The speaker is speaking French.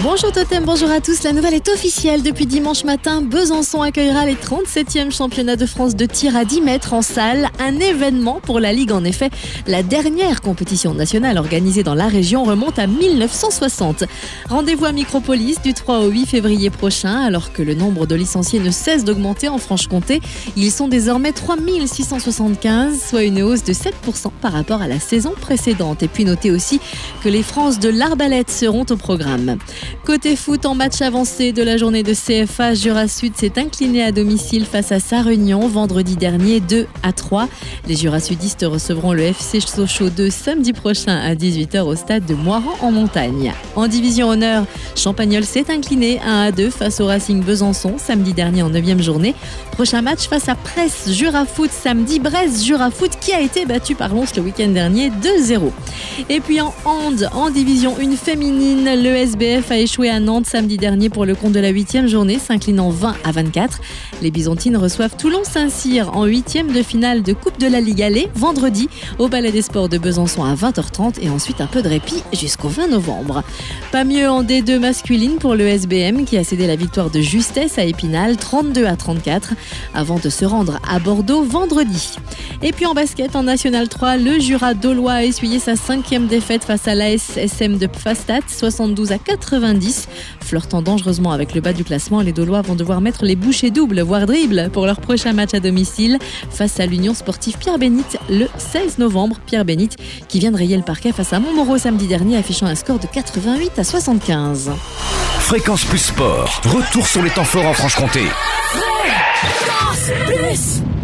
Bonjour Totem, bonjour à tous. La nouvelle est officielle. Depuis dimanche matin, Besançon accueillera les 37e championnats de France de tir à 10 mètres en salle. Un événement pour la Ligue. En effet, la dernière compétition nationale organisée dans la région remonte à 1960. Rendez-vous à Micropolis du 3 au 8 février prochain. Alors que le nombre de licenciés ne cesse d'augmenter en Franche-Comté, ils sont désormais 3675, soit une hausse de 7% par rapport à la saison précédente. Et puis notez aussi que les France de l'Arbalète seront au programme. Côté foot, en match avancé de la journée de CFA, Jura Sud s'est incliné à domicile face à sa réunion vendredi dernier 2 à 3. Les Jura Sudistes recevront le FC Sochaux 2 samedi prochain à 18h au stade de Moiran en montagne. En division honneur, Champagnol s'est incliné 1 à 2 face au Racing Besançon samedi dernier en 9 journée. Prochain match face à Presse Jura Foot samedi, Brest Jura Foot qui a été battu par Lons le week-end dernier 2-0. Et puis en hand, en division 1 féminine, le SBF a échoué à Nantes samedi dernier pour le compte de la huitième journée, s'inclinant 20 à 24. Les Byzantines reçoivent Toulon-Saint-Cyr en huitième de finale de Coupe de la Ligue Allée vendredi au Palais des Sports de Besançon à 20h30 et ensuite un peu de répit jusqu'au 20 novembre. Pas mieux en D2 masculine pour le SBM qui a cédé la victoire de justesse à Épinal 32 à 34 avant de se rendre à Bordeaux vendredi. Et puis en basket en National 3, le Jura Dolois a essuyé sa cinquième défaite face à l'ASSM de Pfastat 72 à 90. Flirtant dangereusement avec le bas du classement, les Dolois vont devoir mettre les bouchées doubles, voire dribbles, pour leur prochain match à domicile face à l'Union sportive Pierre Bénite le 16 novembre. Pierre Bénite qui vient de rayer le parquet face à Montmoreau samedi dernier, affichant un score de 88 à 75. Fréquence Plus Sport, retour sur les temps forts en Franche-Comté. Fréquence Plus